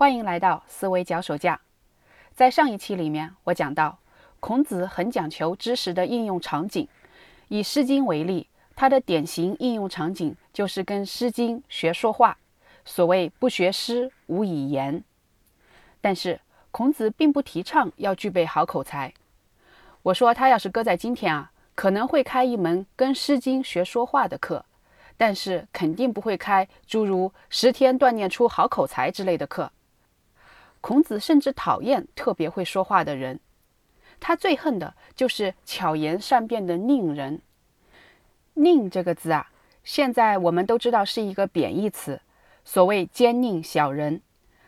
欢迎来到思维脚手架。在上一期里面，我讲到孔子很讲求知识的应用场景。以《诗经》为例，它的典型应用场景就是跟《诗经》学说话。所谓“不学诗，无以言”。但是孔子并不提倡要具备好口才。我说他要是搁在今天啊，可能会开一门跟《诗经》学说话的课。但是肯定不会开诸如十天锻炼出好口才之类的课。孔子甚至讨厌特别会说话的人，他最恨的就是巧言善辩的佞人。佞这个字啊，现在我们都知道是一个贬义词，所谓奸佞小人。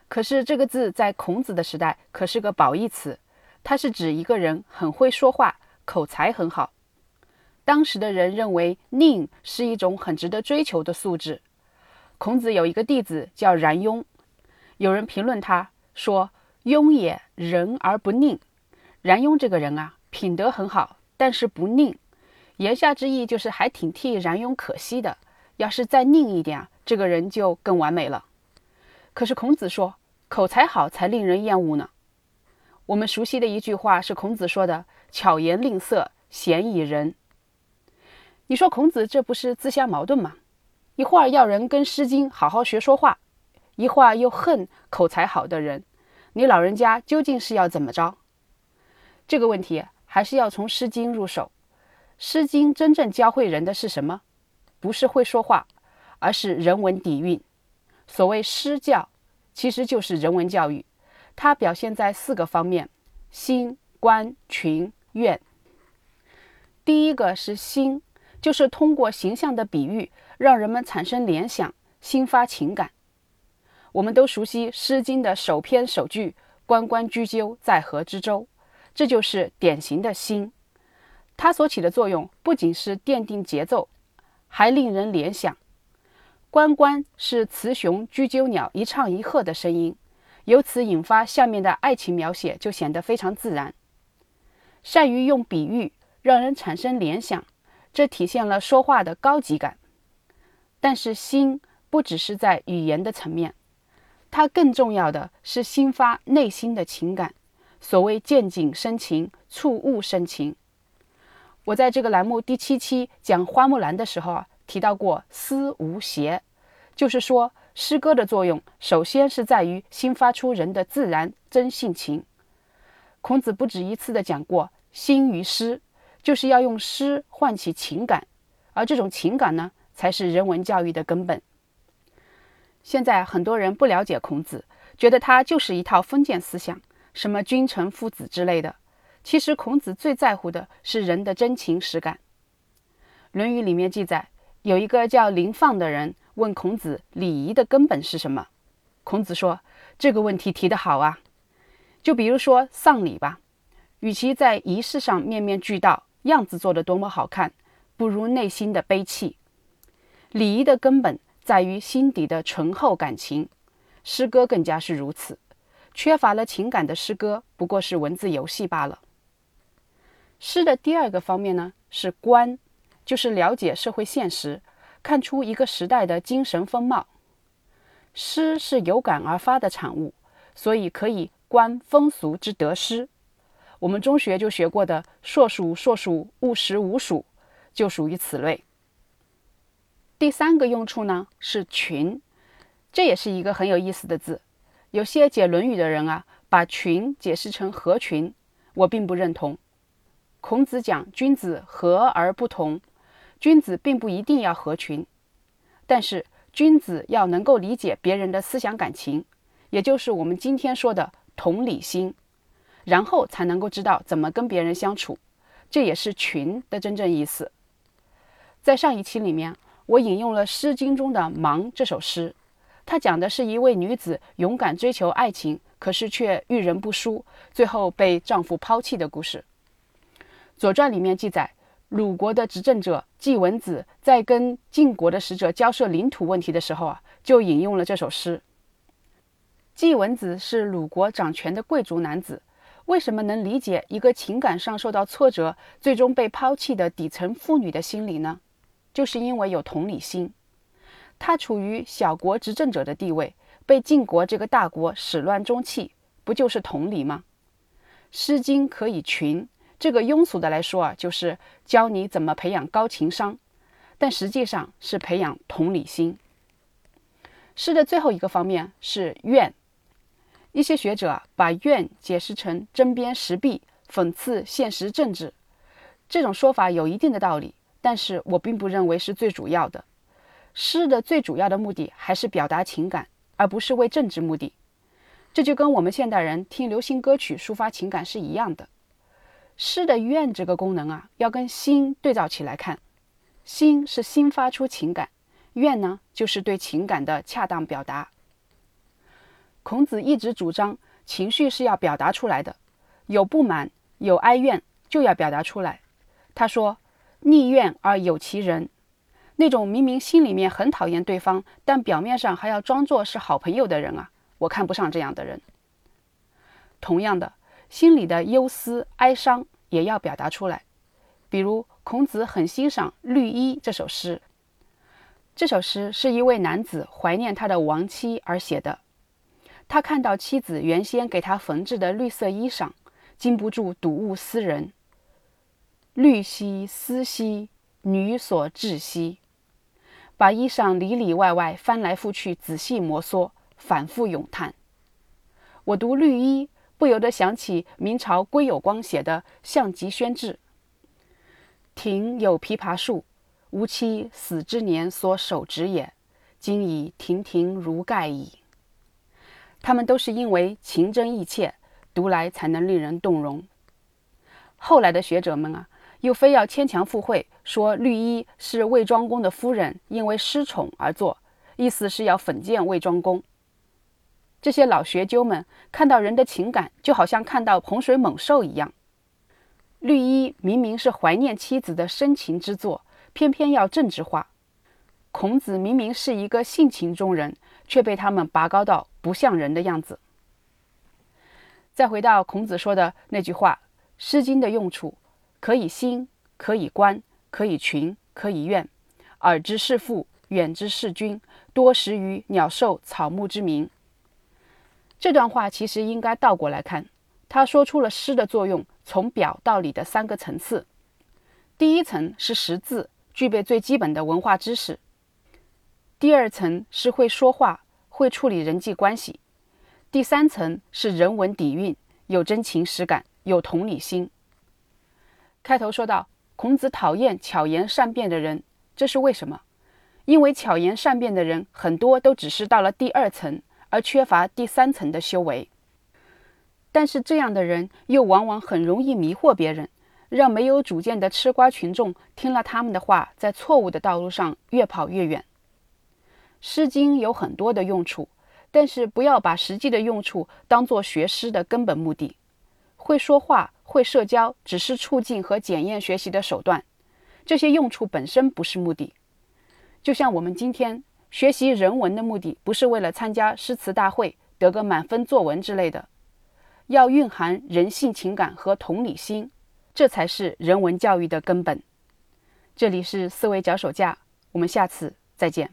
可是这个字在孔子的时代可是个褒义词，它是指一个人很会说话，口才很好。当时的人认为佞是一种很值得追求的素质。孔子有一个弟子叫冉雍，有人评论他说：“雍也仁而不佞。”冉雍这个人啊，品德很好，但是不佞。言下之意就是还挺替冉雍可惜的。要是再佞一点，这个人就更完美了。可是孔子说，口才好才令人厌恶呢。我们熟悉的一句话是孔子说的：“巧言令色，鲜矣仁。”你说孔子这不是自相矛盾吗？一会儿要人跟《诗经》好好学说话，一会儿又恨口才好的人，你老人家究竟是要怎么着？这个问题还是要从《诗经》入手。《诗经》真正教会人的是什么？不是会说话，而是人文底蕴。所谓诗教，其实就是人文教育。它表现在四个方面：心、观、群、怨。第一个是心。就是通过形象的比喻，让人们产生联想，心发情感。我们都熟悉《诗经》的首篇首句“关关雎鸠，在河之洲”，这就是典型的心。它所起的作用不仅是奠定节奏，还令人联想。关关是雌雄雎鸠鸟一唱一和的声音，由此引发下面的爱情描写就显得非常自然。善于用比喻，让人产生联想。这体现了说话的高级感，但是心不只是在语言的层面，它更重要的是心发内心的情感。所谓见景生情，触物生情。我在这个栏目第七期讲花木兰的时候啊，提到过思无邪，就是说诗歌的作用首先是在于心发出人的自然真性情。孔子不止一次的讲过心于诗。就是要用诗唤起情感，而这种情感呢，才是人文教育的根本。现在很多人不了解孔子，觉得他就是一套封建思想，什么君臣父子之类的。其实孔子最在乎的是人的真情实感。《论语》里面记载，有一个叫林放的人问孔子礼仪的根本是什么，孔子说：“这个问题提得好啊！就比如说丧礼吧，与其在仪式上面面俱到。”样子做得多么好看，不如内心的悲戚。礼仪的根本在于心底的醇厚感情，诗歌更加是如此。缺乏了情感的诗歌，不过是文字游戏罢了。诗的第二个方面呢，是观，就是了解社会现实，看出一个时代的精神风貌。诗是有感而发的产物，所以可以观风俗之得失。我们中学就学过的“硕鼠硕鼠，勿食无鼠”，就属于此类。第三个用处呢是群，这也是一个很有意思的字。有些解《论语》的人啊，把群解释成合群，我并不认同。孔子讲君子和而不同，君子并不一定要合群，但是君子要能够理解别人的思想感情，也就是我们今天说的同理心。然后才能够知道怎么跟别人相处，这也是群的真正意思。在上一期里面，我引用了《诗经》中的《芒》这首诗，它讲的是一位女子勇敢追求爱情，可是却遇人不淑，最后被丈夫抛弃的故事。《左传》里面记载，鲁国的执政者季文子在跟晋国的使者交涉领土问题的时候啊，就引用了这首诗。季文子是鲁国掌权的贵族男子。为什么能理解一个情感上受到挫折、最终被抛弃的底层妇女的心理呢？就是因为有同理心。他处于小国执政者的地位，被晋国这个大国始乱终弃，不就是同理吗？《诗经》可以群，这个庸俗的来说啊，就是教你怎么培养高情商，但实际上是培养同理心。诗的最后一个方面是怨，一些学者把怨解释成针砭时弊、讽刺现实政治，这种说法有一定的道理，但是我并不认为是最主要的。诗的最主要的目的还是表达情感，而不是为政治目的。这就跟我们现代人听流行歌曲抒发情感是一样的。诗的怨这个功能啊，要跟心对照起来看。心是心发出情感，怨呢就是对情感的恰当表达。孔子一直主张情绪是要表达出来的，有不满有哀怨就要表达出来。他说：“逆怨而有其人。”那种明明心里面很讨厌对方，但表面上还要装作是好朋友的人啊，我看不上这样的人。同样的，心里的忧思、哀伤也要表达出来。比如，孔子很欣赏《绿衣》这首诗。这首诗是一位男子怀念他的亡妻而写的。他看到妻子原先给他缝制的绿色衣裳，禁不住睹物思人。绿兮丝兮，女所至兮。把衣裳里里外外翻来覆去，仔细摩挲，反复咏叹。我读《绿衣》，不由得想起明朝归有光写的《项籍轩志》：“庭有枇杷树，吾妻死之年所手植也，今已亭亭如盖矣。”他们都是因为情真意切，读来才能令人动容。后来的学者们啊。又非要牵强附会，说绿衣是魏庄公的夫人因为失宠而作，意思是要粉践魏庄公。这些老学究们看到人的情感，就好像看到洪水猛兽一样。绿衣明明是怀念妻子的深情之作，偏偏要政治化。孔子明明是一个性情中人，却被他们拔高到不像人的样子。再回到孔子说的那句话，《诗经》的用处。可以心，可以观，可以群，可以怨。耳之视父，远之视君，多识于鸟兽草木之名。这段话其实应该倒过来看，他说出了诗的作用，从表到里的三个层次。第一层是识字，具备最基本的文化知识；第二层是会说话，会处理人际关系；第三层是人文底蕴，有真情实感，有同理心。开头说到，孔子讨厌巧言善辩的人，这是为什么？因为巧言善辩的人很多都只是到了第二层，而缺乏第三层的修为。但是这样的人又往往很容易迷惑别人，让没有主见的吃瓜群众听了他们的话，在错误的道路上越跑越远。《诗经》有很多的用处，但是不要把实际的用处当做学诗的根本目的。会说话。会社交只是促进和检验学习的手段，这些用处本身不是目的。就像我们今天学习人文的目的，不是为了参加诗词大会得个满分作文之类的，要蕴含人性情感和同理心，这才是人文教育的根本。这里是思维脚手架，我们下次再见。